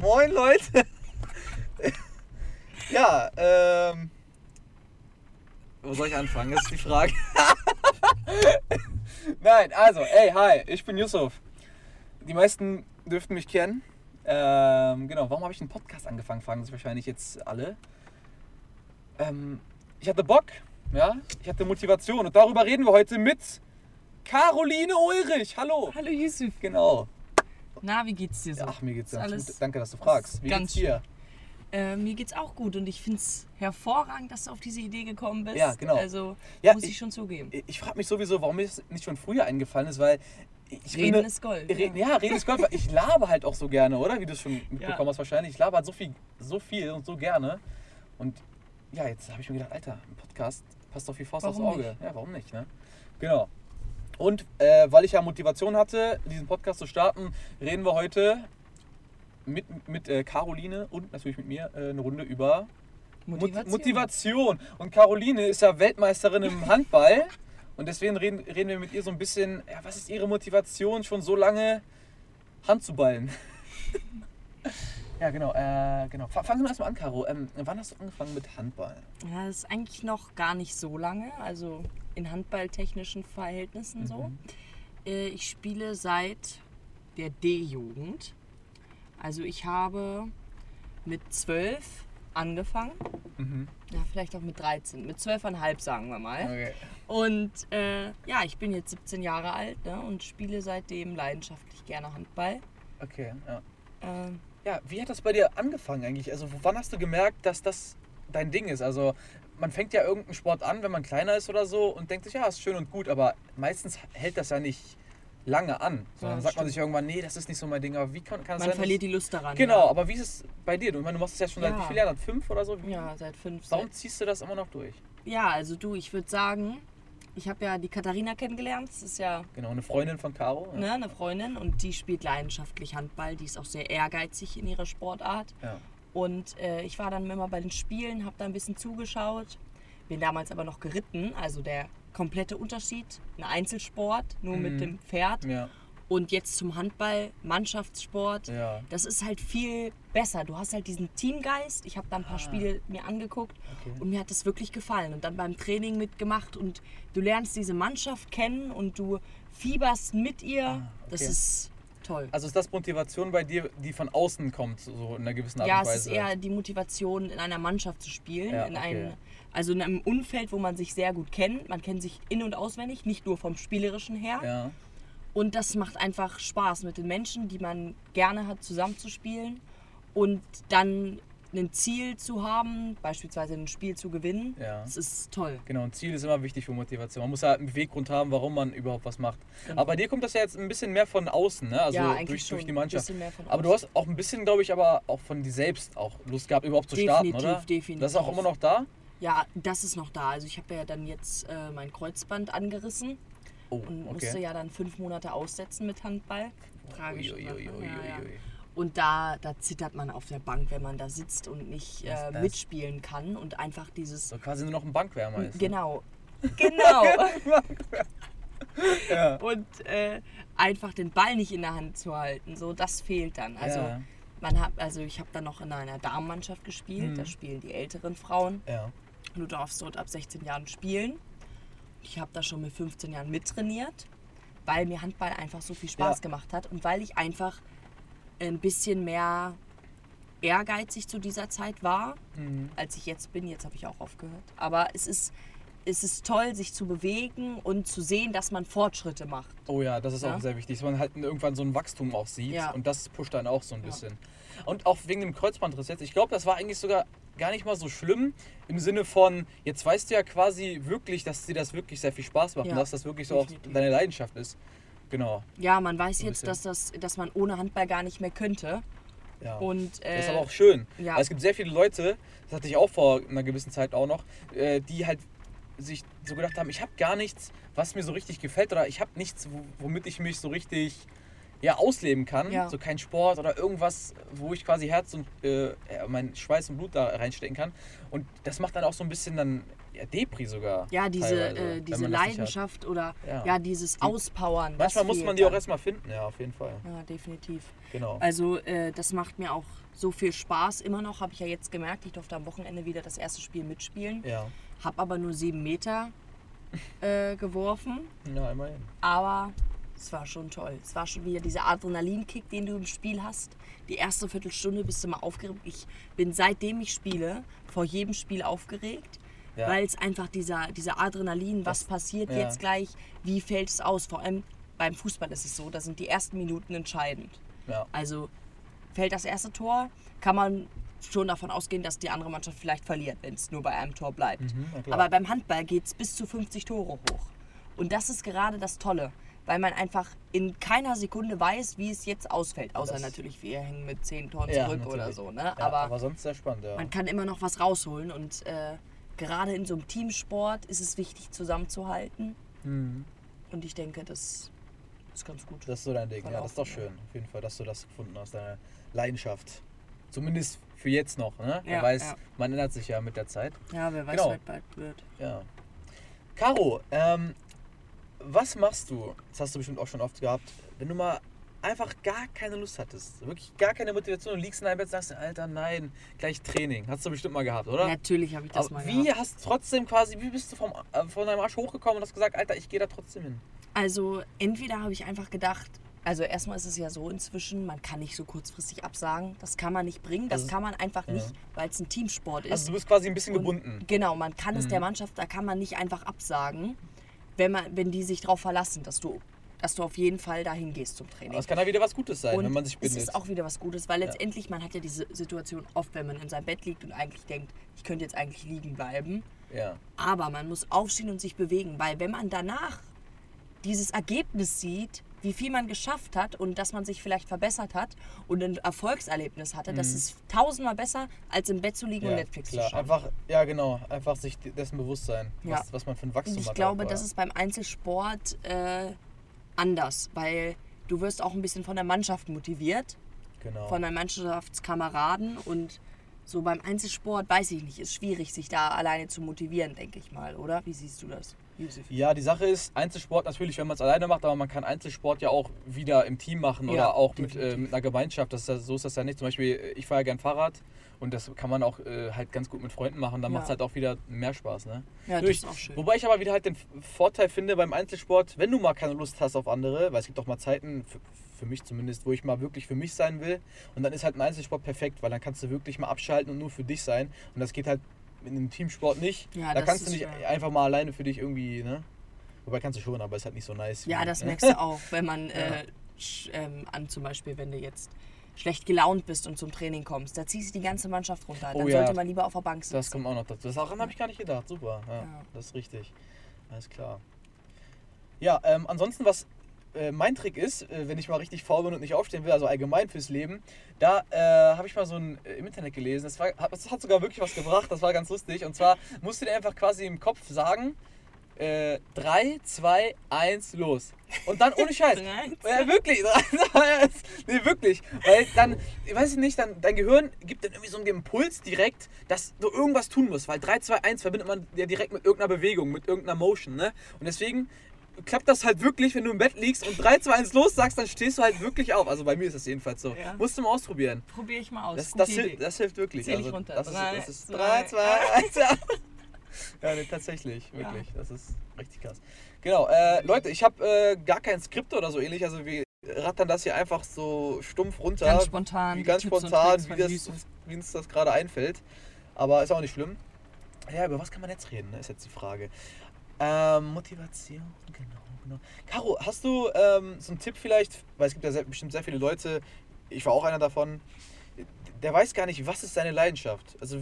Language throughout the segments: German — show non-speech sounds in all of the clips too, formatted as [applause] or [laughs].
Moin Leute. ja, ähm. Wo soll ich anfangen? Das ist die Frage. [laughs] Nein, also, ey, hi, ich bin Yusuf. Die meisten dürften mich kennen. Ähm, genau, warum habe ich einen Podcast angefangen, fragen sich wahrscheinlich jetzt alle. Ähm, ich hatte Bock, ja, ich hatte Motivation und darüber reden wir heute mit Caroline Ulrich. Hallo. Hallo Yusuf. Genau. Na, wie geht's dir so? Ach, mir geht's ganz gut. Danke, dass du fragst. Wie ganz geht's dir? Äh, mir geht's auch gut und ich find's hervorragend, dass du auf diese Idee gekommen bist. Ja, genau. Also Ja, muss ich, ich- schon zugeben. Ich frage mich sowieso, warum mir das nicht schon früher eingefallen ist, weil ich Reden finde, ist Gold. Re ja, reden ist Gold. Ich [laughs] laber halt auch so gerne, oder? Wie du es schon mitbekommen Ja. hast wahrscheinlich. Ich laber halt so viel, so viel und so gerne. Und ja, jetzt habe ich mir gedacht, Alter, ein Podcast passt doch wie Faust aufs Warum Auge. nicht? Ja, warum nicht, ne? Genau. Und äh, weil ich ja Motivation hatte, diesen Podcast zu starten, reden wir heute mit, mit äh, Caroline und natürlich mit mir äh, eine Runde über Motivation. Motivation. Und Caroline ist ja Weltmeisterin im Handball. Und deswegen reden, reden wir mit ihr so ein bisschen, ja, was ist ihre Motivation, schon so lange Hand zu ballen? [laughs] ja, genau. Äh, genau. Fa- Fangen wir erstmal an, Caro. Ähm, wann hast du angefangen mit Handball? Ja, das ist eigentlich noch gar nicht so lange, also in handballtechnischen Verhältnissen so. Mhm. Äh, ich spiele seit der D-Jugend. Also ich habe mit zwölf angefangen. Mhm. Ja, vielleicht auch mit 13. Mit zwölfeinhalb, sagen wir mal. Okay. Und äh, ja, ich bin jetzt 17 Jahre alt ne, und spiele seitdem leidenschaftlich gerne Handball. Okay, ja. Ähm, Ja, wie hat das bei dir angefangen eigentlich? Also wann hast du gemerkt, dass das dein Ding ist? Also man fängt ja irgendeinen Sport an, wenn man kleiner ist oder so und denkt sich, ja, ist schön und gut, aber meistens hält das ja nicht lange an. Sondern Ja, sagt man stimmt. sich irgendwann, nee, das ist nicht so mein Ding. Aber wie kann, kann man sein? verliert die Lust daran. Genau, aber wie ist es bei dir? Du, meine, du machst es ja schon seit Ja. wie vielen Jahren? Seit Fünf oder so? Ja, ja seit fünf. Warum Seit, ziehst du das immer noch durch? ja, also du, ich würde sagen, ich habe ja die Katharina kennengelernt. Das ist ja Genau, eine Freundin von Caro. Ja. ne, eine Freundin und die spielt leidenschaftlich Handball. Die ist auch sehr ehrgeizig in ihrer Sportart. Ja. Und äh, ich war dann immer bei den Spielen, habe da ein bisschen zugeschaut. Bin damals aber noch geritten, also der komplette Unterschied. Ein Einzelsport, nur Mhm. mit dem Pferd. Ja, Und jetzt zum Handball, Mannschaftssport. ja. Das ist halt viel besser. Du hast halt diesen Teamgeist. Ich habe da ein paar Ah. Spiele mir angeguckt Okay. und mir hat das wirklich gefallen. Und dann beim Training mitgemacht und du lernst diese Mannschaft kennen und du fieberst mit ihr. Ah, Das okay. ist toll. Also ist das Motivation bei dir, die von außen kommt, so in einer gewissen Art Ja, und es Weise? ist eher die Motivation, in einer Mannschaft zu spielen. Ja, in okay. einem, also in einem Umfeld, wo man sich sehr gut kennt. Man kennt sich in- und auswendig, nicht nur vom Spielerischen her. Ja. Und das macht einfach Spaß mit den Menschen, die man gerne hat, zusammenzuspielen. Und dann ein Ziel zu haben, beispielsweise ein Spiel zu gewinnen. Ja. Das ist toll. Genau, ein Ziel ist immer wichtig für Motivation. Man muss halt einen Beweggrund haben, warum man überhaupt was macht. Genau. Aber bei dir kommt das ja jetzt ein bisschen mehr von außen, ne? Also ja, durch, durch die Mannschaft. Aber du hast auch ein bisschen, glaube ich, aber auch von dir selbst auch Lust gehabt, überhaupt zu starten, Definitiv, oder? definitiv. Das ist auch immer noch da? Ja, das ist noch da. Also ich habe ja dann jetzt äh, mein Kreuzband angerissen Oh, und musste ja dann fünf Monate aussetzen mit Handball. Tragische Ui, ui, ui, Und da, da zittert man auf der Bank, wenn man da sitzt und nicht äh, mitspielen kann und einfach dieses. So quasi nur noch ein Bankwärmer ist. ne? Genau. Genau. [laughs] Ja. und äh, einfach den Ball nicht in der Hand zu halten. So, das fehlt dann. Also, ja. man hat, also ich habe dann noch in einer Damenmannschaft gespielt. Mhm. Da spielen die älteren Frauen. ja. Du darfst dort ab 16 Jahren spielen. Ich habe da schon mit 15 Jahren mittrainiert, weil mir Handball einfach so viel Spaß Ja. gemacht hat und weil ich einfach ein bisschen mehr ehrgeizig zu dieser Zeit war, Mhm. als ich jetzt bin. Jetzt habe ich auch aufgehört. Aber es ist, es ist toll, sich zu bewegen und zu sehen, dass man Fortschritte macht. Oh ja, das ist Ja. auch sehr wichtig, dass man halt irgendwann so ein Wachstum auch sieht Ja. und das pusht dann auch so ein Ja. bisschen. Und auch wegen dem Kreuzbandriss jetzt, ich glaube, das war eigentlich sogar gar nicht mal so schlimm im Sinne von, jetzt weißt du ja quasi wirklich, dass dir das wirklich sehr viel Spaß macht und dass das wirklich so auch deine Leidenschaft ist. Genau. Ja, man weiß jetzt, dass, das, dass man ohne Handball gar nicht mehr könnte. Ja. Und, äh, das ist aber auch schön. ja. Weil es gibt sehr viele Leute, das hatte ich auch vor einer gewissen Zeit auch noch, äh, die halt sich so gedacht haben, ich habe gar nichts, was mir so richtig gefällt oder ich habe nichts, wo- womit ich mich so richtig ja, ausleben kann. Ja. So kein Sport oder irgendwas, wo ich quasi Herz und äh, mein Schweiß und Blut da reinstecken kann. Und das macht dann auch so ein bisschen dann ja, Depri sogar. Ja, diese, äh, diese. Leidenschaft oder Ja. ja, dieses Auspowern. Manchmal muss man die auch erstmal finden, ja, auf jeden Fall. Ja, definitiv. Genau. Also äh, das macht mir auch so viel Spaß. Immer noch habe ich ja jetzt gemerkt, ich durfte am Wochenende wieder das erste Spiel mitspielen. Ja, Habe aber nur sieben Meter äh, geworfen. [laughs] ja immerhin. Aber es war schon toll. Es war schon wieder dieser Adrenalinkick, den du im Spiel hast. Die erste Viertelstunde bist du mal aufgeregt. Ich bin seitdem ich spiele, vor jedem Spiel aufgeregt. Ja. Weil es einfach dieser, dieser Adrenalin, was Das- passiert ja. jetzt gleich, wie fällt es aus? Vor allem beim Fußball ist es so, da sind die ersten Minuten entscheidend. Ja. Also fällt das erste Tor, kann man schon davon ausgehen, dass die andere Mannschaft vielleicht verliert, wenn es nur bei einem Tor bleibt. Mhm. Aber beim Handball geht es bis zu 50 Tore hoch. Und das ist gerade das Tolle, weil man einfach in keiner Sekunde weiß, wie es jetzt ausfällt. Außer Das- natürlich, wir hängen mit 10 Toren Ja, zurück oder natürlich. so. Ne? Ja, aber, aber sonst sehr spannend, ja. man kann immer noch was rausholen. Und äh, gerade in so einem Teamsport ist es wichtig, zusammenzuhalten. Mhm. Und ich denke, das ist ganz gut. Das ist so dein Ding, ja, das ist doch schön. Auf jeden Fall, dass du das gefunden hast, deine Leidenschaft. Zumindest für jetzt noch, ne? Wer weiß, man ändert sich ja mit der Zeit. Ja, wer weiß, Genau. wie es bald wird. Ja. Caro, ähm, was machst du? Das hast du bestimmt auch schon oft gehabt, wenn du mal einfach gar keine Lust hattest, wirklich gar keine Motivation und liegst in deinem Bett und sagst, Alter, nein, gleich Training. Hast du bestimmt mal gehabt, oder? Natürlich habe ich das Aber mal wie gehabt. hast du trotzdem quasi, wie bist du vom, äh, von deinem Arsch hochgekommen und hast gesagt, Alter, ich gehe da trotzdem hin? Also entweder habe ich einfach gedacht, also erstmal ist es ja so inzwischen, man kann nicht so kurzfristig absagen. Das kann man nicht bringen. Das Also- kann man einfach ja. nicht, weil es ein Teamsport ist. Also du bist quasi ein bisschen Und gebunden. Genau, man kann es Mhm. der Mannschaft, da kann man nicht einfach absagen, wenn, man, wenn die sich darauf verlassen, dass du, dass du auf jeden Fall dahin gehst zum Training. Aber es kann ja wieder was Gutes sein, und wenn man sich es bindet. ist auch wieder was Gutes, weil letztendlich, man hat ja diese Situation oft, wenn man in seinem Bett liegt und eigentlich denkt, ich könnte jetzt eigentlich liegen bleiben. ja. Aber man muss aufstehen und sich bewegen, weil wenn man danach dieses Ergebnis sieht, wie viel man geschafft hat und dass man sich vielleicht verbessert hat und ein Erfolgserlebnis hatte, das ist tausendmal besser, als im Bett zu liegen und Mhm. Ja, Netflix klar. zu schauen. Einfach, ja genau, einfach sich dessen bewusst sein, Ja. was, was man für ein Wachstum Und ich hat. glaube, auch, das ist beim Einzelsport äh, anders, weil du wirst auch ein bisschen von der Mannschaft motiviert, genau. von deinen Mannschaftskameraden und so beim Einzelsport, weiß ich nicht, ist schwierig, sich da alleine zu motivieren, denke ich mal, oder? Wie siehst du das? Ja, die Sache ist, Einzelsport natürlich, wenn man es alleine macht, aber man kann Einzelsport ja auch wieder im Team machen Ja, oder auch mit, äh, mit einer Gemeinschaft. Das ist ja, so ist das ja nicht. Zum Beispiel, äh, ich fahre ja gern Fahrrad und das kann man auch äh, halt ganz gut mit Freunden machen. Dann Ja. macht es halt auch wieder mehr Spaß. Ne? Ja, das Durch- ist auch schön. Wobei ich aber wieder halt den Vorteil finde beim Einzelsport, wenn du mal keine Lust hast auf andere, weil es gibt auch mal Zeiten, für, für mich zumindest, wo ich mal wirklich für mich sein will. Und dann ist halt ein Einzelsport perfekt, weil dann kannst du wirklich mal abschalten und nur für dich sein. Und das geht halt in einem Teamsport nicht. Ja, da kannst du nicht schwer. einfach mal alleine für dich irgendwie, ne? Wobei kannst du schon, aber ist halt nicht so nice. Ja, wie- das ne? merkst du [laughs] auch, wenn man äh, sch- ähm, an zum Beispiel, wenn du jetzt schlecht gelaunt bist und zum Training kommst, da ziehst du die ganze Mannschaft runter. Dann Oh ja. sollte man lieber auf der Bank sitzen. Das kommt auch noch dazu. Das daran habe ich gar nicht gedacht. Super. Ja, Ja. Das ist richtig. Alles klar. Ja, ähm, ansonsten, was äh, mein Trick ist, äh, wenn ich mal richtig faul bin und nicht aufstehen will, also allgemein fürs Leben, da äh, habe ich mal so ein äh, im Internet gelesen. Das, war, hat, das hat sogar wirklich was gebracht. Das war ganz lustig. Und zwar musst du dir einfach quasi im Kopf sagen, 3, 2, 1, los. Und dann ohne [laughs] Scheiß. Ja, wirklich. [laughs] nee, wirklich. Weil dann, ich weiß nicht, dann, dein Gehirn gibt dann irgendwie so einen Impuls direkt, dass du irgendwas tun musst. Weil 3, 2, 1 verbindet man ja direkt mit irgendeiner Bewegung, mit irgendeiner Motion. Ne? Und deswegen klappt das halt wirklich, wenn du im Bett liegst und 3, 2, 1 los sagst, dann stehst du halt wirklich auf. Also bei mir ist das jedenfalls so. Ja. Musst du mal ausprobieren. Probiere ich mal aus. Das, das, hilft, das hilft wirklich. Zähl ich also, runter. Das ist, das ist zwei, 3, 2, 1, ja. Ja, nee, tatsächlich, wirklich. Das ist richtig krass. Genau, äh, Leute, ich habe äh, gar kein Skript oder so ähnlich. Also wir rattern das hier einfach so stumpf runter. Ganz spontan. Wie ganz spontan, wie, das, wie uns das gerade einfällt. Aber ist auch nicht schlimm. Ja, über was kann man jetzt reden, ist jetzt die Frage. Ähm, Motivation, genau, genau. Caro, hast du ähm, so einen Tipp vielleicht, weil es gibt ja sehr, bestimmt sehr viele Leute, ich war auch einer davon, der weiß gar nicht, was ist seine Leidenschaft? Also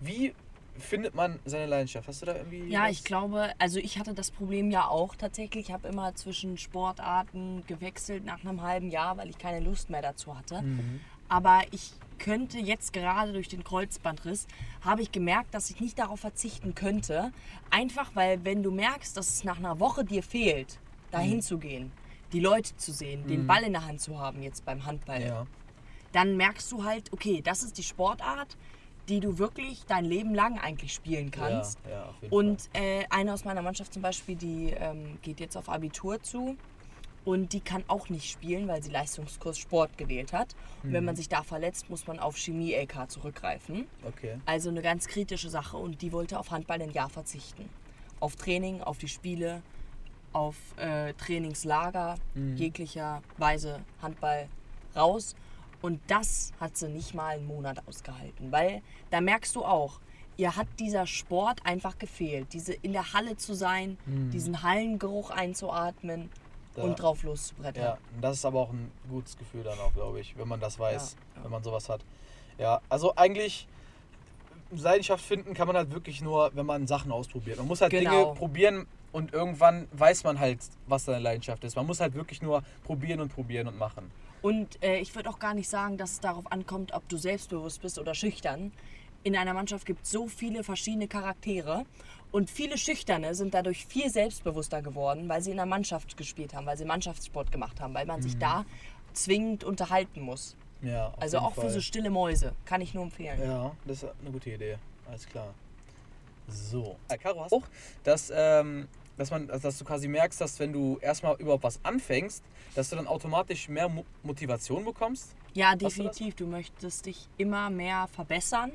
wie findet man seine Leidenschaft? Hast du da irgendwie Ja, was? ich glaube, also ich hatte das Problem ja auch tatsächlich. Ich habe immer zwischen Sportarten gewechselt nach einem halben Jahr, weil ich keine Lust mehr dazu hatte. Mhm. Aber ich könnte jetzt gerade durch den Kreuzbandriss, habe ich gemerkt, dass ich nicht darauf verzichten könnte. Einfach weil, wenn du merkst, dass es nach einer Woche dir fehlt, dahin zu gehen, die Leute zu sehen, den Ball in der Hand zu haben, jetzt beim Handball, Ja. dann merkst du halt, okay, das ist die Sportart, die du wirklich dein Leben lang eigentlich spielen kannst. Ja, ja, Und äh, eine aus meiner Mannschaft zum Beispiel, die ähm, geht jetzt auf Abitur zu und die kann auch nicht spielen, weil sie Leistungskurs Sport gewählt hat. Und wenn Mhm. man sich da verletzt, muss man auf Chemie-LK zurückgreifen. Okay. Also eine ganz kritische Sache und die wollte auf Handball ein Jahr verzichten. Auf Training, auf die Spiele, auf äh, Trainingslager, Mhm. jeglicher Weise Handball raus. Und das hat sie nicht mal einen Monat ausgehalten, weil da merkst du auch, ihr hat dieser Sport einfach gefehlt. Diese in der Halle zu sein, diesen Hallengeruch einzuatmen Mhm. Da- und drauf loszubrettern. Ja, und das ist aber auch ein gutes Gefühl dann auch, glaube ich, wenn man das weiß, Ja, ja. wenn man sowas hat. Ja, also eigentlich Leidenschaft finden kann man halt wirklich nur, wenn man Sachen ausprobiert. Man muss halt Genau. Dinge probieren und irgendwann weiß man halt, was deine Leidenschaft ist. Man muss halt wirklich nur probieren und probieren und machen. Und äh, ich würde auch gar nicht sagen, dass es darauf ankommt, ob du selbstbewusst bist oder schüchtern. In einer Mannschaft gibt es so viele verschiedene Charaktere und viele Schüchterne sind dadurch viel selbstbewusster geworden, weil sie in der Mannschaft gespielt haben, weil sie Mannschaftssport gemacht haben, weil man sich da zwingend unterhalten muss. Ja, auf Also jeden auch für Fall. so stille Mäuse. Kann ich nur empfehlen. Ja, das ist eine gute Idee. Alles klar. So. Äh, Caro, hast du auch, dass, ähm, dass, man, also dass du quasi merkst, dass wenn du erstmal überhaupt was anfängst, dass du dann automatisch mehr Mo Motivation bekommst? Ja, Hast du definitiv. Du, möchtest dich immer mehr verbessern,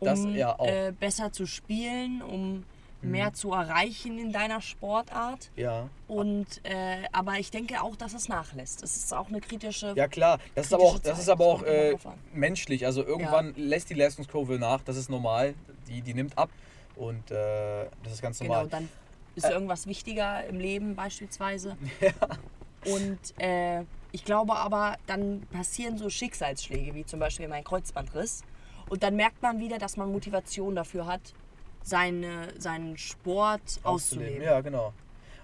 um Das ja auch. Mhm. Äh, besser zu spielen, um mehr zu erreichen in deiner Sportart. Ja. Und äh, aber ich denke auch, dass es nachlässt. Es ist auch eine kritische. Ja klar, das ist aber auch, das ist aber auch äh, menschlich. Also irgendwann lässt die Leistungskurve nach, das ist normal. Die, die nimmt ab und äh, das ist ganz genau, normal. dann ist irgendwas wichtiger im Leben beispielsweise. [laughs] Und äh, ich glaube aber, dann passieren so Schicksalsschläge, wie zum Beispiel mein Kreuzbandriss. Und dann merkt man wieder, dass man Motivation dafür hat, seine, seinen Sport auszuleben. Ja, genau.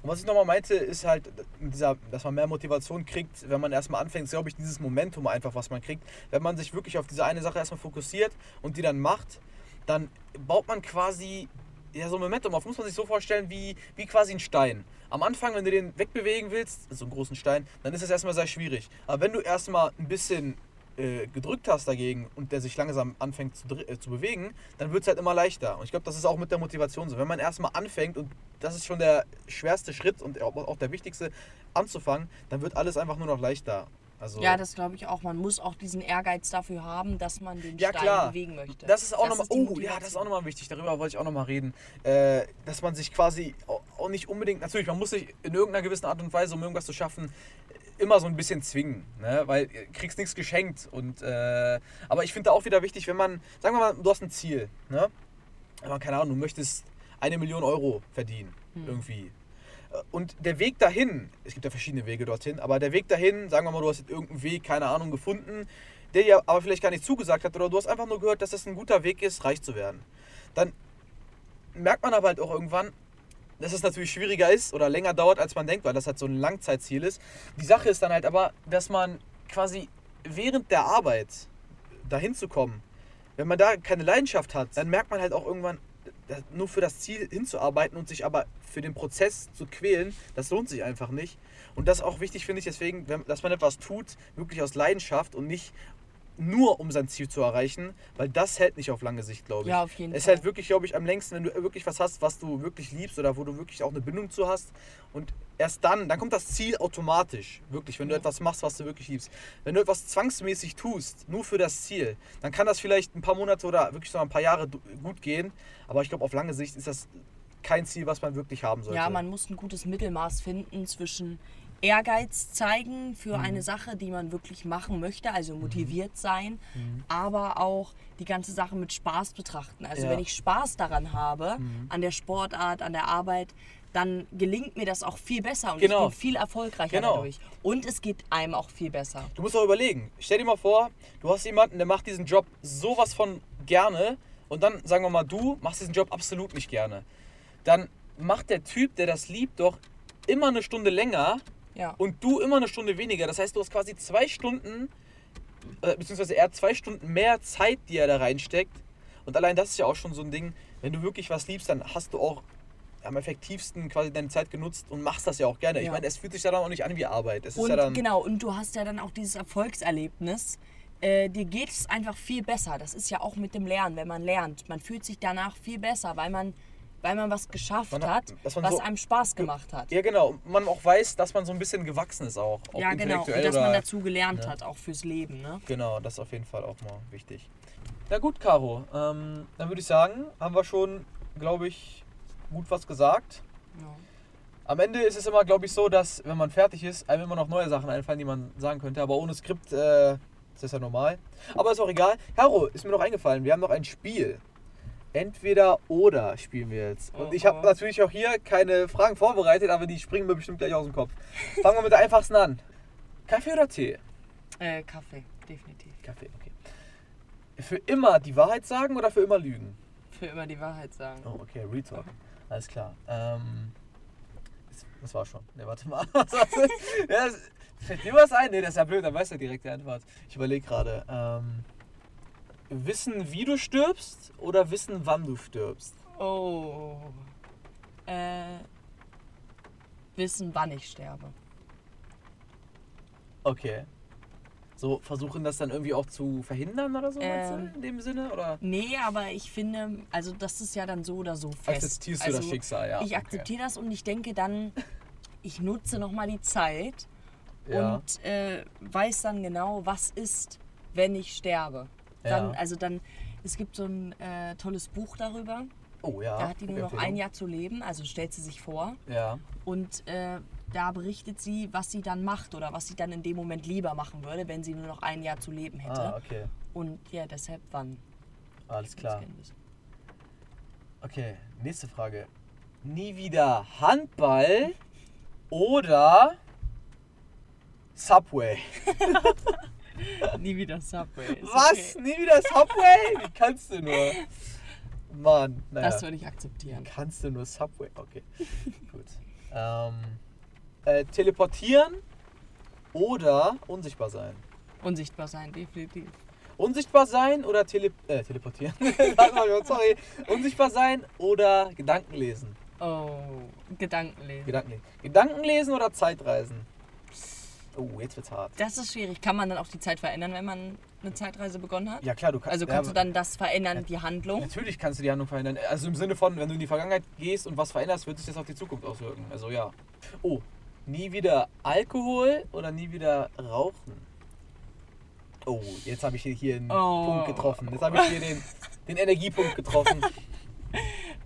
Und was ich nochmal meinte, ist halt, dieser, dass man mehr Motivation kriegt, wenn man erstmal anfängt, glaube ich, dieses Momentum einfach, was man kriegt. Wenn man sich wirklich auf diese eine Sache erstmal fokussiert und die dann macht, dann baut man quasi ja, so ein Momentum auf. Muss man sich so vorstellen wie, wie quasi ein Stein. Am Anfang, wenn du den wegbewegen willst, so einen großen Stein, dann ist das erstmal sehr schwierig. Aber wenn du erstmal ein bisschen äh, gedrückt hast dagegen und der sich langsam anfängt zu, äh, zu bewegen, dann wird es halt immer leichter. Und ich glaube, das ist auch mit der Motivation so. Wenn man erstmal anfängt, und das ist schon der schwerste Schritt und auch der wichtigste, anzufangen, dann wird alles einfach nur noch leichter. Also, Ja, das glaube ich auch. Man muss auch diesen Ehrgeiz dafür haben, dass man den Ja, Stein klar. bewegen möchte. Das ist auch nochmal, oh ja, das ist auch nochmal wichtig, darüber wollte ich auch nochmal reden. Äh, dass man sich quasi au- auch nicht unbedingt, natürlich, man muss sich in irgendeiner gewissen Art und Weise, um irgendwas zu schaffen, immer so ein bisschen zwingen, ne? weil du kriegst nichts geschenkt. Und, äh, aber ich finde da auch wieder wichtig, wenn man, sagen wir mal, du hast ein Ziel, ne? Aber keine Ahnung, du möchtest eine Million Euro verdienen, irgendwie. Äh, Und der Weg dahin, es gibt ja verschiedene Wege dorthin, aber der Weg dahin, sagen wir mal, du hast jetzt irgendeinen Weg, keine Ahnung, gefunden, der dir aber vielleicht gar nicht zugesagt hat oder du hast einfach nur gehört, dass das ein guter Weg ist, reich zu werden. Dann merkt man aber halt auch irgendwann, dass es natürlich schwieriger ist oder länger dauert, als man denkt, weil das halt so ein Langzeitziel ist. Die Sache ist dann halt aber, dass man quasi während der Arbeit dahin zu kommen, wenn man da keine Leidenschaft hat, dann merkt man halt auch irgendwann, nur für das Ziel hinzuarbeiten und sich aber für den Prozess zu quälen, das lohnt sich einfach nicht. Und das auch wichtig, finde ich, deswegen, dass man etwas tut, wirklich aus Leidenschaft und nicht nur um sein Ziel zu erreichen, weil das hält nicht auf lange Sicht, glaube ich. Ja, auf jeden es Fall. hält wirklich, glaube ich, am längsten, wenn du wirklich was hast, was du wirklich liebst oder wo du wirklich auch eine Bindung zu hast. Und erst dann, dann kommt das Ziel automatisch. Wirklich, wenn du Ja. etwas machst, was du wirklich liebst. Wenn du etwas zwangsmäßig tust, nur für das Ziel, dann kann das vielleicht ein paar Monate oder wirklich so ein paar Jahre du- gut gehen. Aber ich glaube, auf lange Sicht ist das kein Ziel, was man wirklich haben sollte. Ja, man muss ein gutes Mittelmaß finden zwischen Ehrgeiz zeigen für Mhm. eine Sache, die man wirklich machen möchte, also motiviert sein, aber auch die ganze Sache mit Spaß betrachten. Also Ja. Mhm. wenn ich Spaß daran habe, an der Sportart, an der Arbeit, dann gelingt mir das auch viel besser und Genau. ich bin viel erfolgreicher Genau. dadurch. Und es geht einem auch viel besser. Du musst auch überlegen. Stell dir mal vor, du hast jemanden, der macht diesen Job sowas von gerne und dann, sagen wir mal, du machst diesen Job absolut nicht gerne. Dann macht der Typ, der das liebt, doch immer eine Stunde länger Ja. und du immer eine Stunde weniger. Das heißt, du hast quasi zwei Stunden, äh, beziehungsweise er hat zwei Stunden mehr Zeit, die er da reinsteckt. Und allein das ist ja auch schon so ein Ding, wenn du wirklich was liebst, dann hast du auch am effektivsten quasi deine Zeit genutzt und machst das ja auch gerne. Ich Ja. meine, es fühlt sich ja dann auch nicht an wie Arbeit. Es ist Und ja genau, und du hast ja dann auch dieses Erfolgserlebnis, äh, dir geht es einfach viel besser. Das ist ja auch mit dem Lernen, wenn man lernt. Man fühlt sich danach viel besser, weil man, weil man was geschafft Man hat, hat- was so- einem Spaß gemacht hat. Ja, genau. Man auch weiß, dass man so ein bisschen gewachsen ist auch. auch Ja, genau. Und dass man dazu gelernt Ja. hat, auch fürs Leben. Ne? Genau, das ist auf jeden Fall auch mal wichtig. Na gut, Caro. Ähm, dann würde ich sagen, haben wir schon, glaube ich, gut was gesagt. Ja. Am Ende ist es immer, glaube ich, so, dass, wenn man fertig ist, einem immer noch neue Sachen einfallen, die man sagen könnte. Aber ohne Skript, äh, das ist ja normal. Aber ist auch egal. Caro, ist mir noch eingefallen, wir haben noch ein Spiel. Entweder oder spielen wir jetzt. Und ich habe Oh. natürlich auch hier keine Fragen vorbereitet, aber die springen mir bestimmt gleich aus dem Kopf. Fangen wir mit der einfachsten an. Kaffee oder Tee? Äh, Kaffee, definitiv. Kaffee, okay. Für immer die Wahrheit sagen oder für immer lügen? Für immer die Wahrheit sagen. Oh, okay, Retalk. Alles klar. Ähm, das, war schon. Ne, warte mal. [laughs] Ja, fällt dir was ein? Ne, das ist ja blöd, dann weißt du direkt die Antwort. Ich überlege gerade. Ähm, wissen, wie du stirbst oder wissen, wann du stirbst? Oh. Äh, wissen, wann ich sterbe. Okay. So versuchen das dann irgendwie auch zu verhindern oder so, Ähm. du, in dem Sinne? Oder Nee, aber ich finde, also das ist ja dann so oder so fest. akzeptierst du also, das Schicksal? Ja. Ich akzeptiere das und ich denke dann, [laughs] ich nutze nochmal die Zeit Okay. Ja. und äh, weiß dann genau, was ist, wenn ich sterbe. Dann, Ja. Also dann, es gibt so ein äh, tolles Buch darüber. oh ja. Da hat die nur noch ein Jahr zu leben, also stellt sie sich vor. Ja. Und äh, da berichtet sie, was sie dann macht oder was sie dann in dem Moment lieber machen würde, wenn sie nur noch ein Jahr zu leben hätte. Ah, okay. Und ja, deshalb wann. Alles klar. Okay, nächste Frage. Nie wieder Handball oder Subway? [laughs] [laughs] Nie wieder Subway. ist Was? okay. Nie wieder Subway? Wie kannst du nur? Mann, naja. Das würde ich Wie akzeptieren. kannst du nur Subway? Okay, gut. Ähm, äh, teleportieren oder unsichtbar sein? Unsichtbar sein, definitiv. Unsichtbar sein oder tele äh, teleportieren? [laughs] Mal, Sorry. Unsichtbar sein oder Gedanken lesen? Oh, Gedankenlesen. Gedanken lesen. Gedanken lesen oder Zeitreisen? Oh, jetzt wird's hart. Das ist schwierig. Kann man dann auch die Zeit verändern, wenn man eine Zeitreise begonnen hat? Ja klar, du kannst. Also ja, kannst du dann das verändern, die Handlung? Natürlich kannst du die Handlung verändern. Also im Sinne von, wenn du in die Vergangenheit gehst und was veränderst, wird sich das auf die Zukunft auswirken. Also ja. Oh, nie wieder Alkohol oder nie wieder rauchen? Oh, jetzt habe ich hier einen Oh. Punkt getroffen. Jetzt habe ich hier den, den Energiepunkt getroffen. [laughs]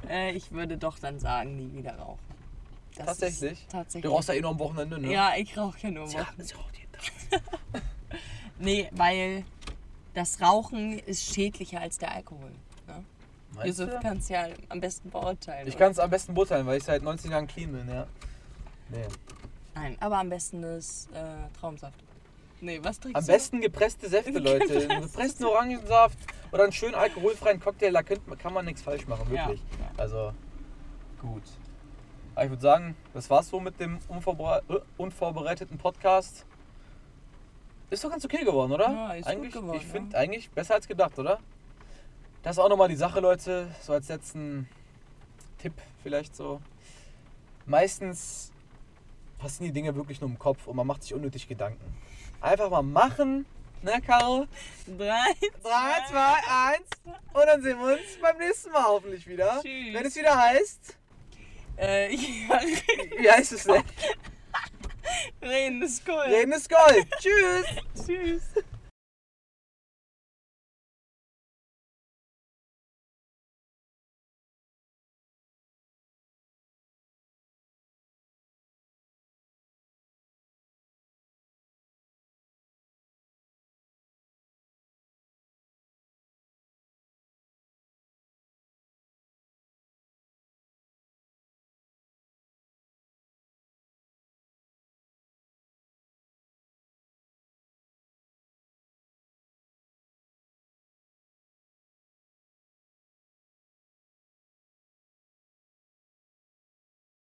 Äh, ich würde doch dann sagen, nie wieder rauchen. Das Tatsächlich? Tatsächlich. Du rauchst ja eh noch am Wochenende, ne? Ja, ich rauche ja nur Ja, Wochen. sie raucht jeden Tag. [laughs] Nee, weil das Rauchen ist schädlicher als der Alkohol. Ne? Meinst Yusuf du? kann es ja am besten beurteilen. Ich kann es am besten beurteilen, weil ich seit 19 Jahren clean bin, ja. Nee. Nein, aber am besten ist äh, Traumsaft. Nee, was trinkst Am du? besten gepresste Säfte, [laughs] Leute. Einen gepressten Orangensaft oder einen schönen alkoholfreien Cocktail, da könnt, kann man nichts falsch machen, Ja, wirklich. ja. Also, gut. Aber ich würde sagen, das war's so mit dem unvorbere äh, unvorbereiteten Podcast. Ist doch ganz okay geworden, oder? Ja, ist gut eigentlich, geworden, ich ja. finde eigentlich besser als gedacht, oder? Das ist auch nochmal die Sache, Leute, so als letzten Tipp vielleicht so. Meistens passieren die Dinge wirklich nur im Kopf und man macht sich unnötig Gedanken. Einfach mal machen, ne, Caro? Drei. 3, 2, 1 und dann sehen wir uns beim nächsten Mal hoffentlich wieder. Tschüss. Wenn es wieder heißt, Äh, [laughs] ja, wie heißt es denn? Reden ist cool. Reden ist Gold. Tschüss. Tschüss.